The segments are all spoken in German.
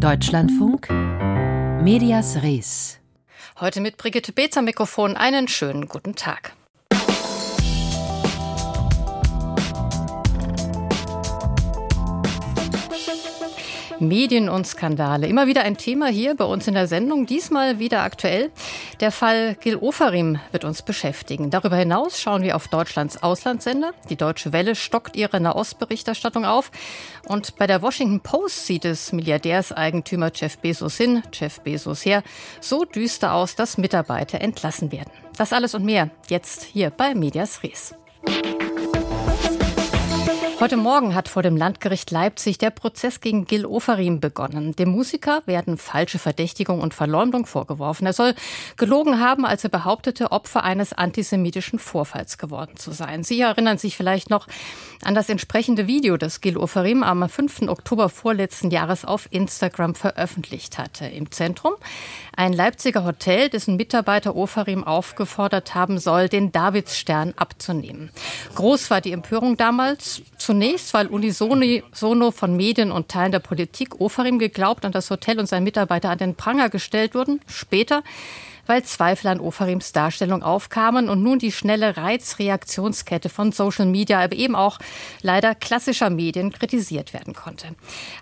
Deutschlandfunk Medias Res. Heute mit Brigitte Beetz am Mikrofon einen schönen guten Tag. Medien und Skandale. Immer wieder ein Thema hier bei uns in der Sendung, diesmal wieder aktuell. Der Fall Gil Ofarim wird uns beschäftigen. Darüber hinaus schauen wir auf Deutschlands Auslandssender. Die Deutsche Welle stockt ihre Nahostberichterstattung auf. Und bei der Washington Post sieht es Milliardärseigentümer Jeff Bezos hin, Jeff Bezos her, so düster aus, dass Mitarbeiter entlassen werden. Das alles und mehr jetzt hier bei Medias Res. Heute Morgen hat vor dem Landgericht Leipzig der Prozess gegen Gil Ofarim begonnen. Dem Musiker werden falsche Verdächtigung und Verleumdung vorgeworfen. Er soll gelogen haben, als er behauptete, Opfer eines antisemitischen Vorfalls geworden zu sein. Sie erinnern sich vielleicht noch an das entsprechende Video, das Gil Ofarim am 5. Oktober vorletzten Jahres auf Instagram veröffentlicht hatte. Im Zentrum ein Leipziger Hotel, dessen Mitarbeiter Ofarim aufgefordert haben soll, den Davidsstern abzunehmen. Groß war die Empörung damals. Zunächst, weil unisono von Medien und Teilen der Politik Ofarim geglaubt und das Hotel und sein Mitarbeiter an den Pranger gestellt wurden. Später, weil Zweifel an Ofarims Darstellung aufkamen und nun die schnelle Reizreaktionskette von Social Media, aber eben auch leider klassischer Medien kritisiert werden konnte.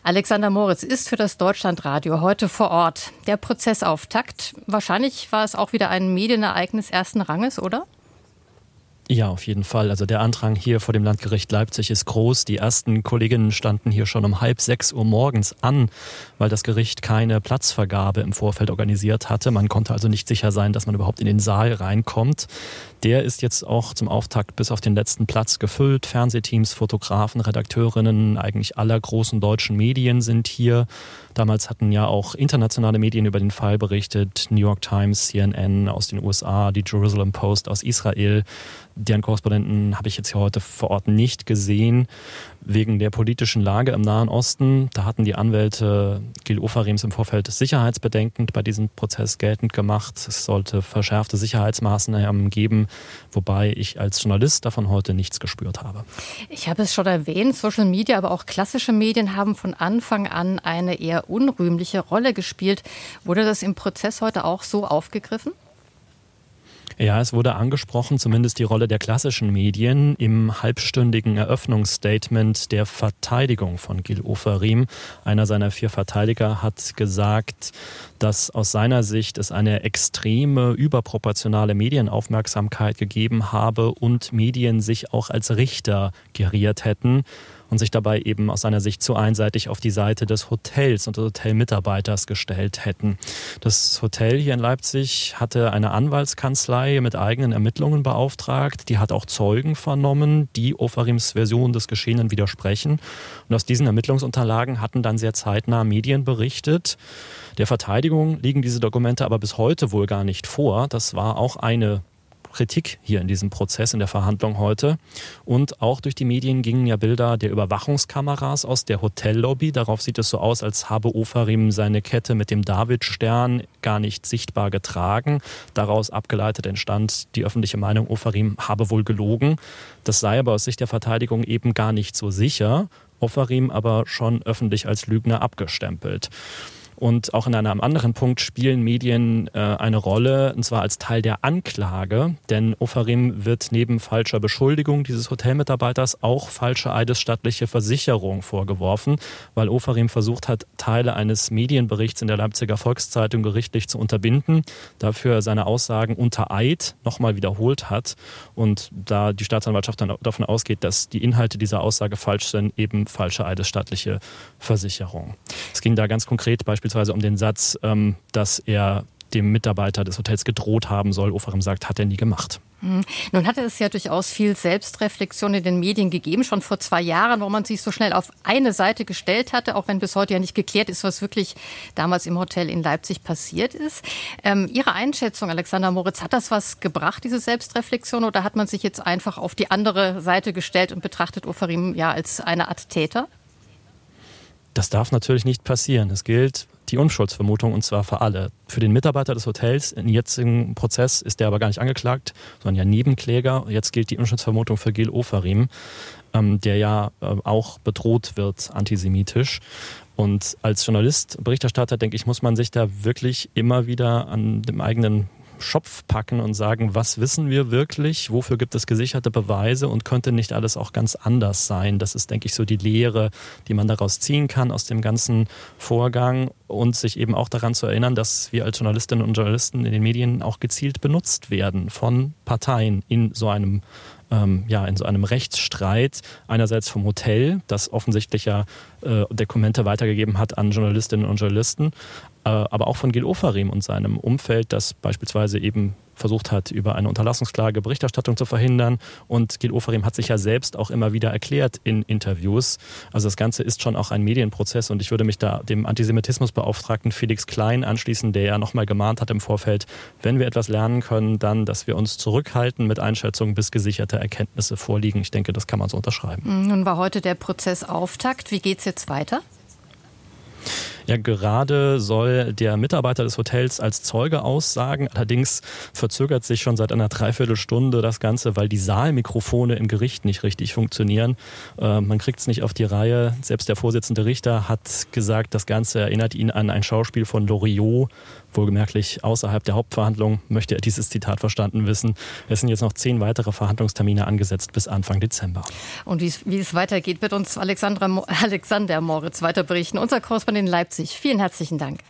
Alexander Moritz ist für das Deutschlandradio heute vor Ort. Der Prozessauftakt, wahrscheinlich war es auch wieder ein Medienereignis ersten Ranges, oder? Ja, auf jeden Fall. Also der Andrang hier vor dem Landgericht Leipzig ist groß. Die ersten Kolleginnen standen hier schon um halb sechs Uhr morgens an, weil das Gericht keine Platzvergabe im Vorfeld organisiert hatte. Man konnte also nicht sicher sein, dass man überhaupt in den Saal reinkommt. Der ist jetzt auch zum Auftakt bis auf den letzten Platz gefüllt. Fernsehteams, Fotografen, Redakteurinnen eigentlich aller großen deutschen Medien sind hier. Damals hatten ja auch internationale Medien über den Fall berichtet. New York Times, CNN aus den USA, die Jerusalem Post aus Israel. Deren Korrespondenten habe ich jetzt hier heute vor Ort nicht gesehen wegen der politischen Lage im Nahen Osten. Da hatten die Anwälte Gil Ofarims im Vorfeld sicherheitsbedenkend bei diesem Prozess geltend gemacht. Es sollte verschärfte Sicherheitsmaßnahmen geben, wobei ich als Journalist davon heute nichts gespürt habe. Ich habe es schon erwähnt, Social Media, aber auch klassische Medien haben von Anfang an eine eher unrühmliche Rolle gespielt. Wurde das im Prozess heute auch so aufgegriffen? Ja, es wurde angesprochen, zumindest die Rolle der klassischen Medien im halbstündigen Eröffnungsstatement der Verteidigung von Gil Oferim. Einer seiner vier Verteidiger hat gesagt, dass aus seiner Sicht es eine extreme, überproportionale Medienaufmerksamkeit gegeben habe und Medien sich auch als Richter geriert hätten und sich dabei eben aus seiner Sicht zu einseitig auf die Seite des Hotels und des Hotelmitarbeiters gestellt hätten. Das Hotel hier in Leipzig hatte eine Anwaltskanzlei mit eigenen Ermittlungen beauftragt. Die hat auch Zeugen vernommen, die Ofarims Version des Geschehenen widersprechen. Und aus diesen Ermittlungsunterlagen hatten dann sehr zeitnah Medien berichtet. Der Verteidigung liegen diese Dokumente aber bis heute wohl gar nicht vor. Das war auch eine Kritik hier in diesem Prozess, in der Verhandlung heute. Und auch durch die Medien gingen ja Bilder der Überwachungskameras aus der Hotellobby. Darauf sieht es so aus, als habe Ofarim seine Kette mit dem Davidstern gar nicht sichtbar getragen. Daraus abgeleitet entstand die öffentliche Meinung, Ofarim habe wohl gelogen. Das sei aber aus Sicht der Verteidigung eben gar nicht so sicher. Ofarim aber schon öffentlich als Lügner abgestempelt. Und auch in einem anderen Punkt spielen Medien äh, eine Rolle, und zwar als Teil der Anklage. Denn Ofarim wird neben falscher Beschuldigung dieses Hotelmitarbeiters auch falsche eidesstattliche Versicherung vorgeworfen, weil Ofarim versucht hat, Teile eines Medienberichts in der Leipziger Volkszeitung gerichtlich zu unterbinden, dafür seine Aussagen unter Eid nochmal wiederholt hat. Und da die Staatsanwaltschaft dann davon ausgeht, dass die Inhalte dieser Aussage falsch sind, eben falsche eidesstattliche Versicherung. Es ging da ganz konkret beispielsweise beispielsweise um den Satz, ähm, dass er dem Mitarbeiter des Hotels gedroht haben soll. Oferim sagt, hat er nie gemacht. Hm. Nun hatte es ja durchaus viel Selbstreflexion in den Medien gegeben, schon vor zwei Jahren, wo man sich so schnell auf eine Seite gestellt hatte, auch wenn bis heute ja nicht geklärt ist, was wirklich damals im Hotel in Leipzig passiert ist. Ähm, Ihre Einschätzung, Alexander Moritz, hat das was gebracht, diese Selbstreflexion, oder hat man sich jetzt einfach auf die andere Seite gestellt und betrachtet Oferim ja als eine Art Täter? Das darf natürlich nicht passieren. Es gilt die Unschuldsvermutung und zwar für alle. Für den Mitarbeiter des Hotels im jetzigen Prozess ist der aber gar nicht angeklagt, sondern ja Nebenkläger. Jetzt gilt die Unschuldsvermutung für Gil Ofarim. ähm, der ja äh, auch bedroht wird antisemitisch. Und als Journalist, Berichterstatter, denke ich, muss man sich da wirklich immer wieder an dem eigenen Schopf packen und sagen, was wissen wir wirklich, wofür gibt es gesicherte Beweise? Und könnte nicht alles auch ganz anders sein. Das ist, denke ich, so die Lehre, die man daraus ziehen kann aus dem ganzen Vorgang und sich eben auch daran zu erinnern, dass wir als Journalistinnen und Journalisten in den Medien auch gezielt benutzt werden von Parteien in so einem ähm, ja, in so einem Rechtsstreit, einerseits vom Hotel, das offensichtlich ja äh, Dokumente weitergegeben hat an Journalistinnen und Journalisten, aber auch von Gil Ofarim und seinem Umfeld, das beispielsweise eben versucht hat, über eine Unterlassungsklage Berichterstattung zu verhindern. Und Gil Ofarim hat sich ja selbst auch immer wieder erklärt in Interviews. Also das Ganze ist schon auch ein Medienprozess und ich würde mich da dem Antisemitismusbeauftragten Felix Klein anschließen, der ja nochmal gemahnt hat im Vorfeld, wenn wir etwas lernen können, dann, dass wir uns zurückhalten mit Einschätzungen, bis gesicherte Erkenntnisse vorliegen. Ich denke, das kann man so unterschreiben. Nun war heute der Prozess Auftakt. Wie geht es jetzt weiter? Ja, gerade soll der Mitarbeiter des Hotels als Zeuge aussagen. Allerdings verzögert sich schon seit einer Dreiviertelstunde das Ganze, weil die Saalmikrofone im Gericht nicht richtig funktionieren. Äh, man kriegt es nicht auf die Reihe. Selbst der Vorsitzende Richter hat gesagt, das Ganze erinnert ihn an ein Schauspiel von Loriot, Wohlgemerklich außerhalb der Hauptverhandlung möchte er dieses Zitat verstanden wissen. Es sind jetzt noch zehn weitere Verhandlungstermine angesetzt bis Anfang Dezember. Und wie es weitergeht, wird uns Alexandra, Alexander Moritz weiter berichten. Unser Korrespondent in Leipzig. Vielen herzlichen Dank.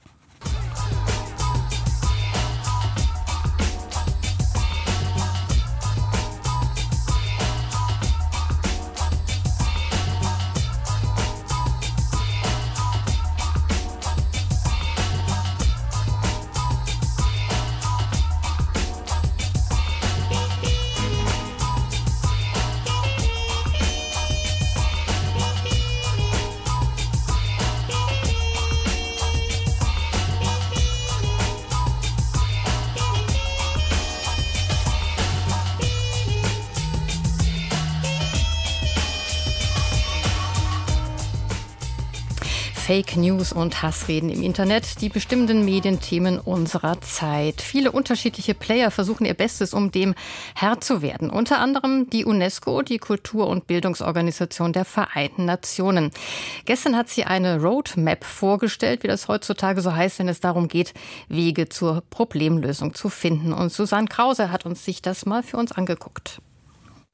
Fake News und Hassreden im Internet, die bestimmenden Medienthemen unserer Zeit. Viele unterschiedliche Player versuchen ihr Bestes, um dem Herr zu werden. Unter anderem die UNESCO, die Kultur- und Bildungsorganisation der Vereinten Nationen. Gestern hat sie eine Roadmap vorgestellt, wie das heutzutage so heißt, wenn es darum geht, Wege zur Problemlösung zu finden. Und Susanne Krause hat uns sich das mal für uns angeguckt.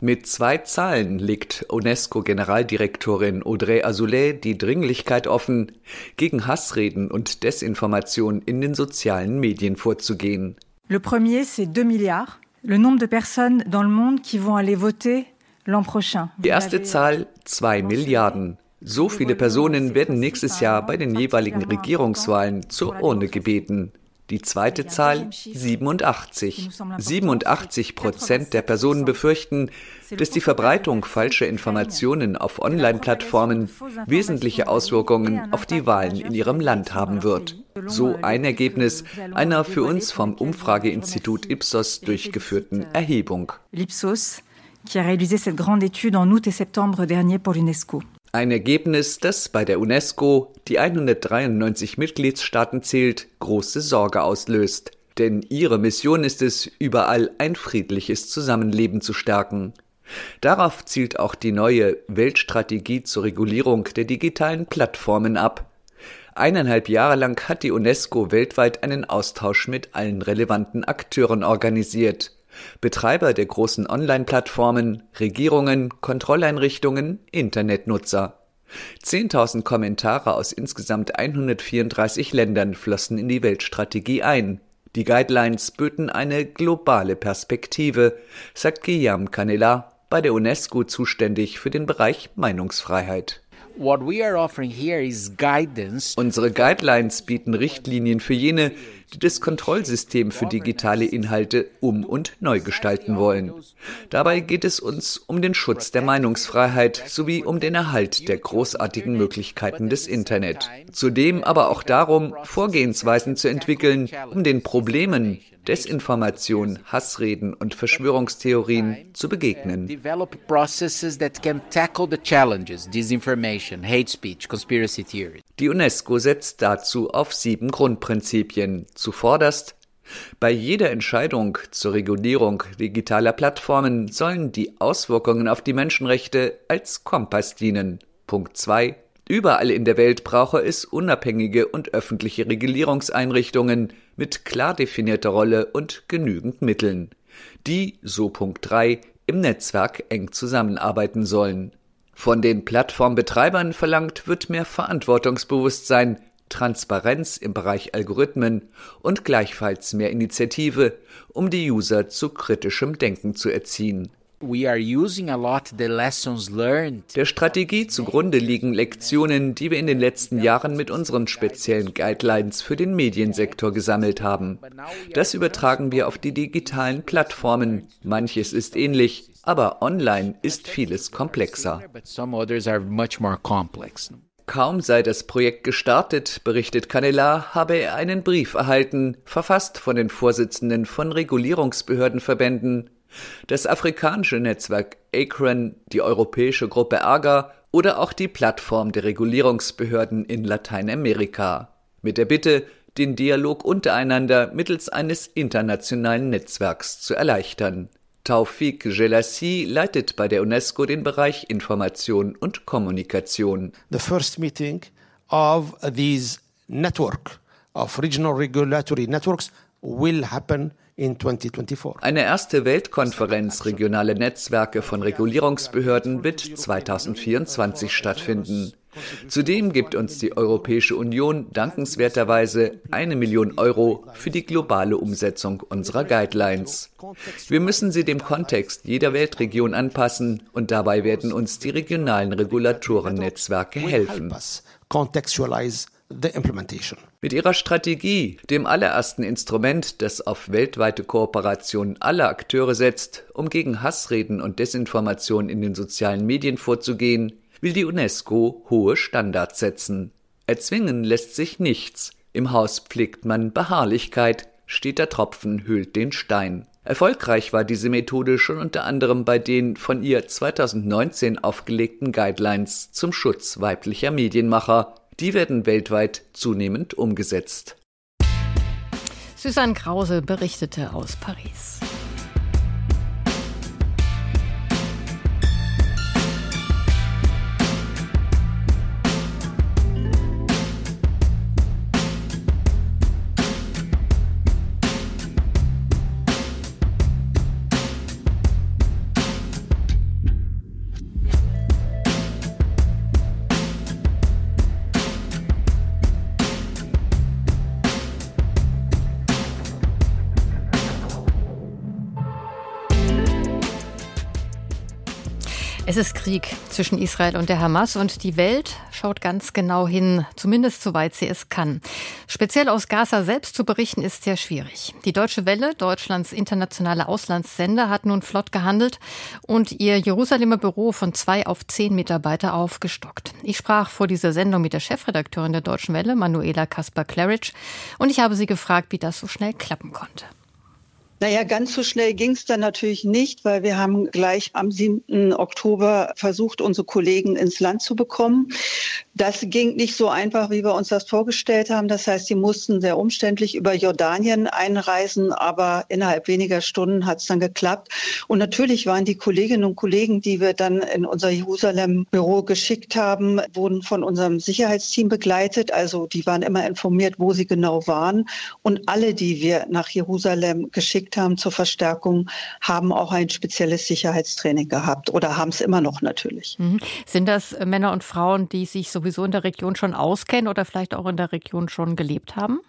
Mit zwei Zahlen legt UNESCO-Generaldirektorin Audrey Azoulay die Dringlichkeit offen, gegen Hassreden und Desinformation in den sozialen Medien vorzugehen. Le premier, c'est 2 milliards. Le nombre de personnes dans le monde qui vont aller voter l'an prochain. Die erste Zahl 2 Milliarden. So viele Personen werden nächstes Jahr bei den jeweiligen Regierungswahlen zur Urne gebeten. Die zweite Zahl 87. 87 Prozent der Personen befürchten, dass die Verbreitung falscher Informationen auf Online-Plattformen wesentliche Auswirkungen auf die Wahlen in ihrem Land haben wird. So ein Ergebnis einer für uns vom Umfrageinstitut Ipsos durchgeführten Erhebung. L'Ipsos, qui a réalisé cette grande étude en août et septembre dernier pour l'UNESCO. Ein Ergebnis, das bei der UNESCO, die 193 Mitgliedstaaten zählt, große Sorge auslöst. Denn ihre Mission ist es, überall ein friedliches Zusammenleben zu stärken. Darauf zielt auch die neue Weltstrategie zur Regulierung der digitalen Plattformen ab. Eineinhalb Jahre lang hat die UNESCO weltweit einen Austausch mit allen relevanten Akteuren organisiert. Betreiber der großen Online-Plattformen, Regierungen, Kontrolleinrichtungen, Internetnutzer. 10.000 Kommentare aus insgesamt 134 Ländern flossen in die Weltstrategie ein. Die Guidelines böten eine globale Perspektive, sagt Guillaume Canela, bei der UNESCO zuständig für den Bereich Meinungsfreiheit. Unsere Guidelines bieten Richtlinien für jene, das Kontrollsystem für digitale Inhalte um- und neu gestalten wollen. Dabei geht es uns um den Schutz der Meinungsfreiheit sowie um den Erhalt der großartigen Möglichkeiten des Internet. Zudem aber auch darum, Vorgehensweisen zu entwickeln, um den Problemen, Desinformation, Hassreden und Verschwörungstheorien zu begegnen. Die UNESCO setzt dazu auf sieben Grundprinzipien. Zuvorderst Bei jeder Entscheidung zur Regulierung digitaler Plattformen sollen die Auswirkungen auf die Menschenrechte als Kompass dienen. Punkt 2. Überall in der Welt brauche es unabhängige und öffentliche Regulierungseinrichtungen mit klar definierter Rolle und genügend Mitteln, die, so Punkt 3, im Netzwerk eng zusammenarbeiten sollen. Von den Plattformbetreibern verlangt wird mehr Verantwortungsbewusstsein, Transparenz im Bereich Algorithmen und gleichfalls mehr Initiative, um die User zu kritischem Denken zu erziehen. Der Strategie zugrunde liegen Lektionen, die wir in den letzten Jahren mit unseren speziellen Guidelines für den Mediensektor gesammelt haben. Das übertragen wir auf die digitalen Plattformen. Manches ist ähnlich, aber online ist vieles komplexer. Kaum sei das Projekt gestartet, berichtet Canela, habe er einen Brief erhalten, verfasst von den Vorsitzenden von Regulierungsbehördenverbänden, das afrikanische Netzwerk ACRAN, die europäische Gruppe AGA oder auch die Plattform der Regulierungsbehörden in Lateinamerika, mit der Bitte, den Dialog untereinander mittels eines internationalen Netzwerks zu erleichtern. Taufik Gelassi leitet bei der UNESCO den Bereich Information und Kommunikation. The first meeting of these network of regional regulatory networks will happen in 2024. Eine erste Weltkonferenz regionale Netzwerke von Regulierungsbehörden wird 2024 stattfinden. Zudem gibt uns die Europäische Union dankenswerterweise eine Million Euro für die globale Umsetzung unserer Guidelines. Wir müssen sie dem Kontext jeder Weltregion anpassen und dabei werden uns die regionalen Regulatorennetzwerke helfen. Mit ihrer Strategie, dem allerersten Instrument, das auf weltweite Kooperation aller Akteure setzt, um gegen Hassreden und Desinformation in den sozialen Medien vorzugehen, will die UNESCO hohe Standards setzen. Erzwingen lässt sich nichts. Im Haus pflegt man Beharrlichkeit, steter Tropfen hüllt den Stein. Erfolgreich war diese Methode schon unter anderem bei den von ihr 2019 aufgelegten Guidelines zum Schutz weiblicher Medienmacher. Die werden weltweit zunehmend umgesetzt. Susanne Krause berichtete aus Paris. Es ist Krieg zwischen Israel und der Hamas und die Welt schaut ganz genau hin, zumindest soweit sie es kann. Speziell aus Gaza selbst zu berichten ist sehr schwierig. Die Deutsche Welle, Deutschlands internationale Auslandssender, hat nun flott gehandelt und ihr Jerusalemer Büro von zwei auf zehn Mitarbeiter aufgestockt. Ich sprach vor dieser Sendung mit der Chefredakteurin der Deutschen Welle, Manuela Kasper-Claridge, und ich habe sie gefragt, wie das so schnell klappen konnte. Naja, ganz so schnell ging es dann natürlich nicht, weil wir haben gleich am 7. Oktober versucht, unsere Kollegen ins Land zu bekommen. Das ging nicht so einfach, wie wir uns das vorgestellt haben. Das heißt, sie mussten sehr umständlich über Jordanien einreisen, aber innerhalb weniger Stunden hat es dann geklappt. Und natürlich waren die Kolleginnen und Kollegen, die wir dann in unser Jerusalem-Büro geschickt haben, wurden von unserem Sicherheitsteam begleitet. Also die waren immer informiert, wo sie genau waren. Und alle, die wir nach Jerusalem geschickt geschickt haben zur Verstärkung, haben auch ein spezielles Sicherheitstraining gehabt oder haben es immer noch natürlich. Mhm. Sind das Männer und Frauen, die sich sowieso in der Region schon auskennen oder vielleicht auch in der Region schon gelebt haben?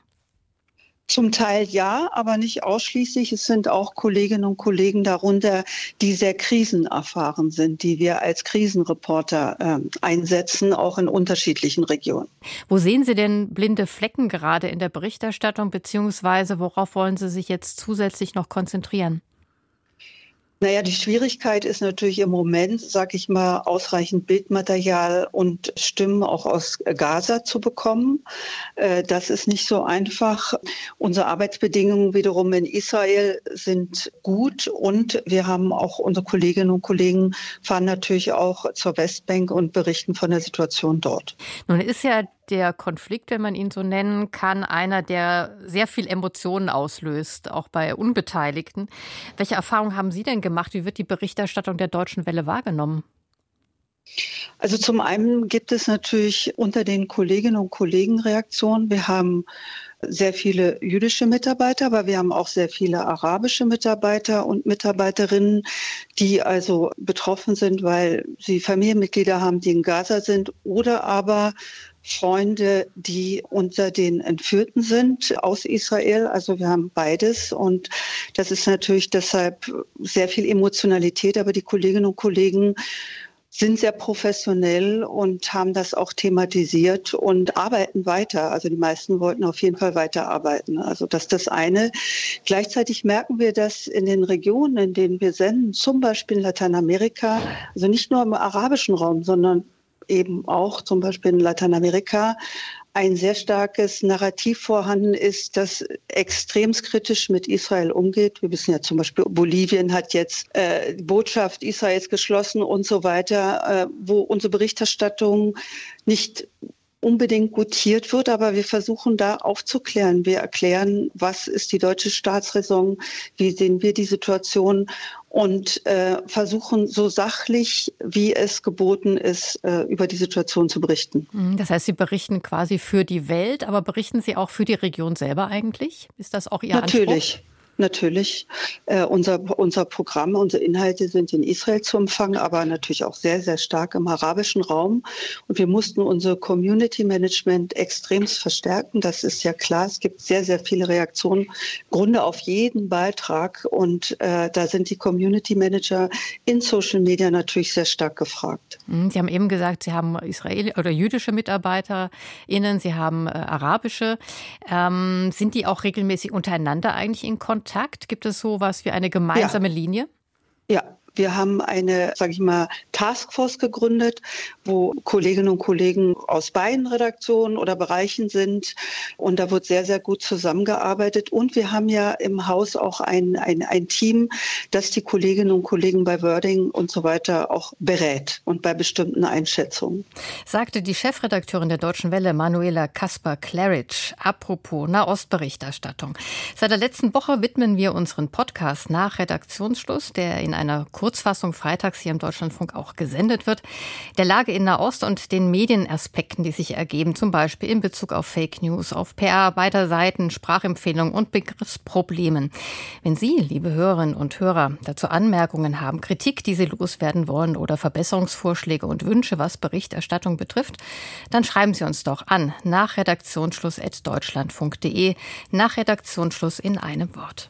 Zum Teil ja, aber nicht ausschließlich. Es sind auch Kolleginnen und Kollegen darunter, die sehr krisenerfahren sind, die wir als Krisenreporter äh, einsetzen, auch in unterschiedlichen Regionen. Wo sehen Sie denn blinde Flecken gerade in der Berichterstattung, beziehungsweise worauf wollen Sie sich jetzt zusätzlich noch konzentrieren? Naja, die Schwierigkeit ist natürlich im Moment, sag ich mal, ausreichend Bildmaterial und Stimmen auch aus Gaza zu bekommen. Äh, das ist nicht so einfach. Unsere Arbeitsbedingungen wiederum in Israel sind gut und wir haben auch unsere Kolleginnen und Kollegen fahren natürlich auch zur Westbank und berichten von der Situation dort. Nun ist ja der Konflikt, wenn man ihn so nennen kann, einer, der sehr viel Emotionen auslöst, auch bei Unbeteiligten. Welche Erfahrungen haben Sie denn gemacht? Wie wird die Berichterstattung der Deutschen Welle wahrgenommen? Also zum einen gibt es natürlich unter den Kolleginnen und Kollegen Reaktionen. Wir haben sehr viele jüdische Mitarbeiter, aber wir haben auch sehr viele arabische Mitarbeiter und Mitarbeiterinnen, die also betroffen sind, weil sie Familienmitglieder haben, die in Gaza sind oder aber Freunde, die unter den Entführten sind aus Israel. Also wir haben beides und das ist natürlich deshalb sehr viel Emotionalität, aber die Kolleginnen und Kollegen sind sehr professionell und haben das auch thematisiert und arbeiten weiter. Also die meisten wollten auf jeden Fall weiterarbeiten. Also das ist das eine. Gleichzeitig merken wir, dass in den Regionen, in denen wir senden, zum Beispiel in Lateinamerika, also nicht nur im arabischen Raum, sondern eben auch zum Beispiel in Lateinamerika ein sehr starkes Narrativ vorhanden ist, das extrem kritisch mit Israel umgeht. Wir wissen ja zum Beispiel, Bolivien hat jetzt äh, die Botschaft Israels geschlossen und so weiter, äh, wo unsere Berichterstattung nicht unbedingt gutiert wird, aber wir versuchen da aufzuklären. Wir erklären, was ist die deutsche Staatsräson, wie sehen wir die Situation und äh, versuchen so sachlich, wie es geboten ist, äh, über die Situation zu berichten. Mhm, das heißt, Sie berichten quasi für die Welt, aber berichten Sie auch für die Region selber eigentlich? Ist das auch Ihr Natürlich. Anspruch? Natürlich. Äh, unser, unser Programm, unsere Inhalte sind in Israel zu empfangen, aber natürlich auch sehr, sehr stark im arabischen Raum. Und wir mussten unser Community Management extremst verstärken. Das ist ja klar. Es gibt sehr, sehr viele Reaktionen, Grunde auf jeden Beitrag. Und äh, da sind die Community Manager in Social Media natürlich sehr stark gefragt. Mhm, Sie haben eben gesagt, Sie haben Israel oder jüdische MitarbeiterInnen, Sie haben äh, arabische. Ähm, sind die auch regelmäßig untereinander eigentlich in Kontakt? Kontakt? Gibt es so was wie eine gemeinsame ja. Linie? Ja, wir haben eine, sage ich mal, Taskforce gegründet, wo Kolleginnen und Kollegen aus beiden Redaktionen oder Bereichen sind. Und da wird sehr, sehr gut zusammengearbeitet. Und wir haben ja im Haus auch ein, ein, ein Team, das die Kolleginnen und Kollegen bei Wording und so weiter auch berät und bei bestimmten Einschätzungen. Sagte die Chefredakteurin der Deutschen Welle, Manuela Kasper-Claridge. Apropos Nahostberichterstattung. Seit der letzten Woche widmen wir unseren Podcast nach Redaktionsschluss, der in einer Kurzfassung freitags hier im Deutschlandfunk auch gesendet wird, der Lage in Nahost und den Medienaspekten, die sich ergeben, zum Beispiel in Bezug auf Fake News, auf PR beider Seiten, Sprachempfehlungen und Begriffsproblemen. Wenn Sie, liebe Hörerinnen und Hörer, dazu Anmerkungen haben, Kritik, die Sie loswerden wollen oder Verbesserungsvorschläge und Wünsche, was Berichterstattung betrifft, dann schreiben Sie uns doch an nach redaktionsschluss.deutschlandfunk.de, nach Redaktionsschluss in einem Wort.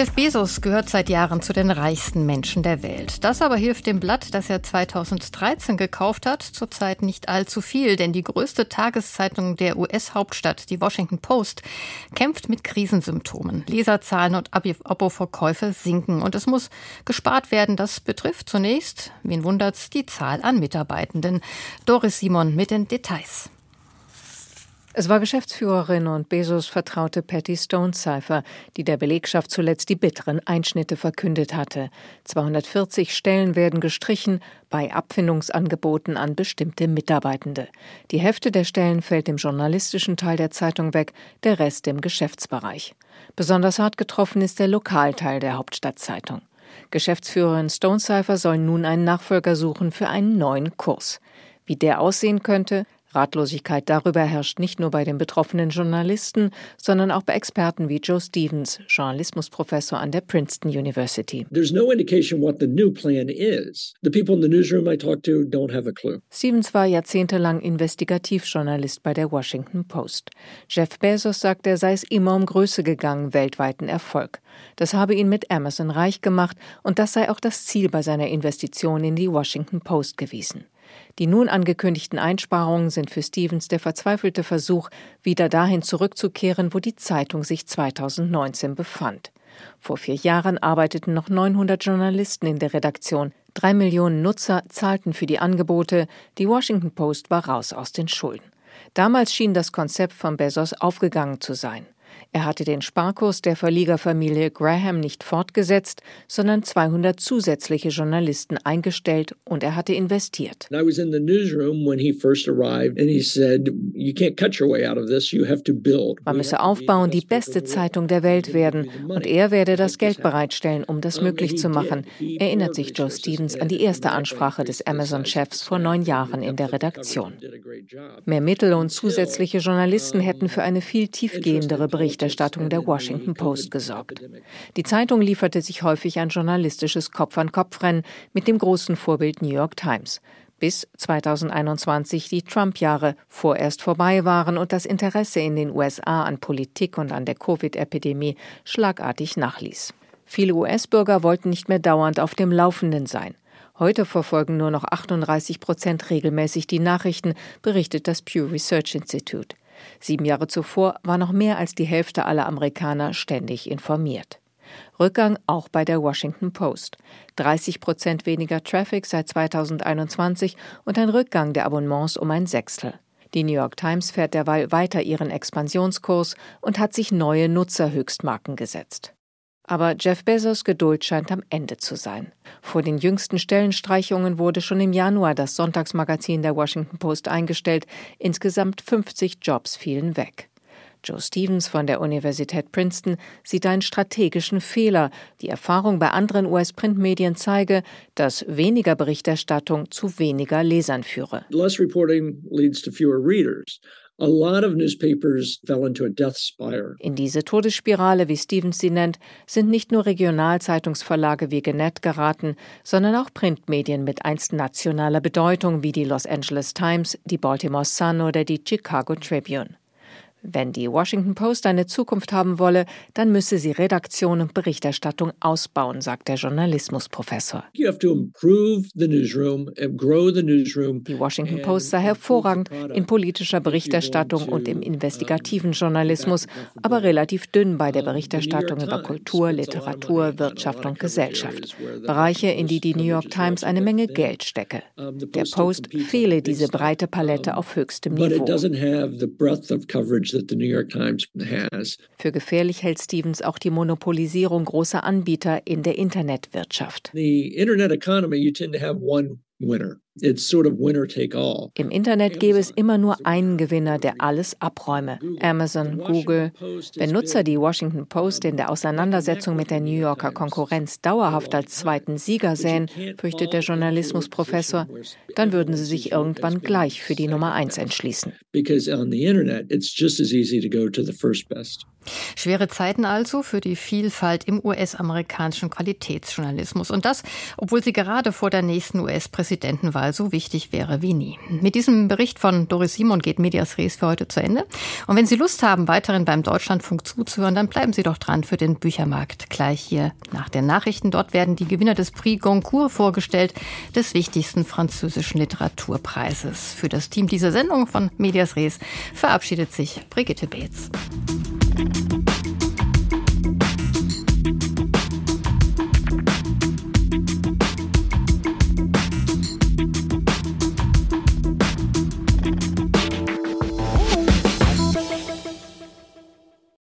Jeff Bezos gehört seit Jahren zu den reichsten Menschen der Welt. Das aber hilft dem Blatt, das er 2013 gekauft hat, zurzeit nicht allzu viel, denn die größte Tageszeitung der US-Hauptstadt, die Washington Post, kämpft mit Krisensymptomen. Leserzahlen und Abo-Verkäufe sinken und es muss gespart werden. Das betrifft zunächst, wen wundert's, die Zahl an Mitarbeitenden. Doris Simon mit den Details. Es war Geschäftsführerin und Bezos vertraute Patty Stonecipher, die der Belegschaft zuletzt die bitteren Einschnitte verkündet hatte. 240 Stellen werden gestrichen bei Abfindungsangeboten an bestimmte Mitarbeitende. Die Hälfte der Stellen fällt im journalistischen Teil der Zeitung weg, der Rest im Geschäftsbereich. Besonders hart getroffen ist der Lokalteil der Hauptstadtzeitung. Geschäftsführerin Stonecipher soll nun einen Nachfolger suchen für einen neuen Kurs. Wie der aussehen könnte, Ratlosigkeit darüber herrscht nicht nur bei den betroffenen Journalisten, sondern auch bei Experten wie Joe Stevens, Journalismusprofessor an der Princeton University. There's no indication what the new plan is. The people in the newsroom I talked to don't have a clue. Stevens war jahrzehntelang Investigativjournalist bei der Washington Post. Jeff Bezos sagt, er sei es immer um Größe gegangen, weltweiten Erfolg. Das habe ihn mit Amazon reich gemacht und das sei auch das Ziel bei seiner Investition in die Washington Post gewesen. Die nun angekündigten Einsparungen sind für Stevens der verzweifelte Versuch, wieder dahin zurückzukehren, wo die Zeitung sich 2019 befand. Vor vier Jahren arbeiteten noch 900 Journalisten in der Redaktion. Drei Millionen Nutzer zahlten für die Angebote. Die Washington Post war raus aus den Schulden. Damals schien das Konzept von Bezos aufgegangen zu sein. Er hatte den Sparkurs der Verlegerfamilie Graham nicht fortgesetzt, sondern 200 zusätzliche Journalisten eingestellt und er hatte investiert. Man müsse aufbauen, die beste Zeitung der Welt werden. Und er werde das Geld bereitstellen, um das möglich zu machen, erinnert sich Joe Stevens an die erste Ansprache des Amazon-Chefs vor neun Jahren in der Redaktion. Mehr Mittel und zusätzliche Journalisten hätten für eine viel tiefgehendere Berichterstattung Berichterstattung der Washington Post gesorgt. Die Zeitung lieferte sich häufig ein journalistisches Kopf-an-Kopf-Rennen mit dem großen Vorbild New York Times bis 2021 die Trump-Jahre vorerst vorbei waren und das Interesse in den USA an Politik und an der Covid-Epidemie schlagartig nachließ. Viele US-Bürger wollten nicht mehr dauernd auf dem Laufenden sein. Heute verfolgen nur noch 38 Prozent regelmäßig die Nachrichten, berichtet das Pew Research Institute. Sieben Jahre zuvor war noch mehr als die Hälfte aller Amerikaner ständig informiert. Rückgang auch bei der Washington Post. 30 Prozent weniger Traffic seit 2021 und ein Rückgang der Abonnements um ein Sechstel. Die New York Times fährt derweil weiter ihren Expansionskurs und hat sich neue Nutzerhöchstmarken gesetzt. Aber Jeff Bezos Geduld scheint am Ende zu sein. Vor den jüngsten Stellenstreichungen wurde schon im Januar das Sonntagsmagazin der Washington Post eingestellt. Insgesamt 50 Jobs fielen weg. Joe Stevens von der Universität Princeton sieht einen strategischen Fehler. Die Erfahrung bei anderen US-Printmedien zeige, dass weniger Berichterstattung zu weniger Lesern führe. In diese Todesspirale, wie Stevens sie nennt, sind nicht nur Regionalzeitungsverlage wie Gannett geraten, sondern auch Printmedien mit einst nationaler Bedeutung wie die Los Angeles Times, die Baltimore Sun oder die Chicago Tribune. Wenn die Washington Post eine Zukunft haben wolle, dann müsse sie Redaktion und Berichterstattung ausbauen, sagt der Journalismusprofessor. Die Washington Post sei hervorragend in politischer Berichterstattung und im investigativen Journalismus, aber relativ dünn bei der Berichterstattung über Kultur, Literatur, Wirtschaft und Gesellschaft. Bereiche, in die die New York Times eine Menge Geld stecke. Der Post fehle diese breite Palette auf höchstem Niveau that the New York Times has. Für gefährlich hält Stevens auch die Monopolisierung großer Anbieter in der Internetwirtschaft. The internet economy you tend to have one. Im Internet gäbe es immer nur einen Gewinner, der alles abräume. Amazon, Google. Wenn Nutzer die Washington Post in der Auseinandersetzung mit der New Yorker Konkurrenz dauerhaft als zweiten Sieger sähen, fürchtet der Journalismusprofessor, dann würden sie sich irgendwann gleich für die Nummer eins entschließen. Schwere Zeiten also für die Vielfalt im US-amerikanischen Qualitätsjournalismus. Und das, obwohl sie gerade vor der nächsten US-Präsidentenwahl so wichtig wäre wie nie. Mit diesem Bericht von Doris Simon geht Medias Res für heute zu Ende. Und wenn Sie Lust haben, weiterhin beim Deutschlandfunk zuzuhören, dann bleiben Sie doch dran für den Büchermarkt gleich hier nach den Nachrichten. Dort werden die Gewinner des Prix Goncourt vorgestellt, des wichtigsten französischen Literaturpreises. Für das Team dieser Sendung von Medias Res verabschiedet sich Brigitte Beetz. Thank you.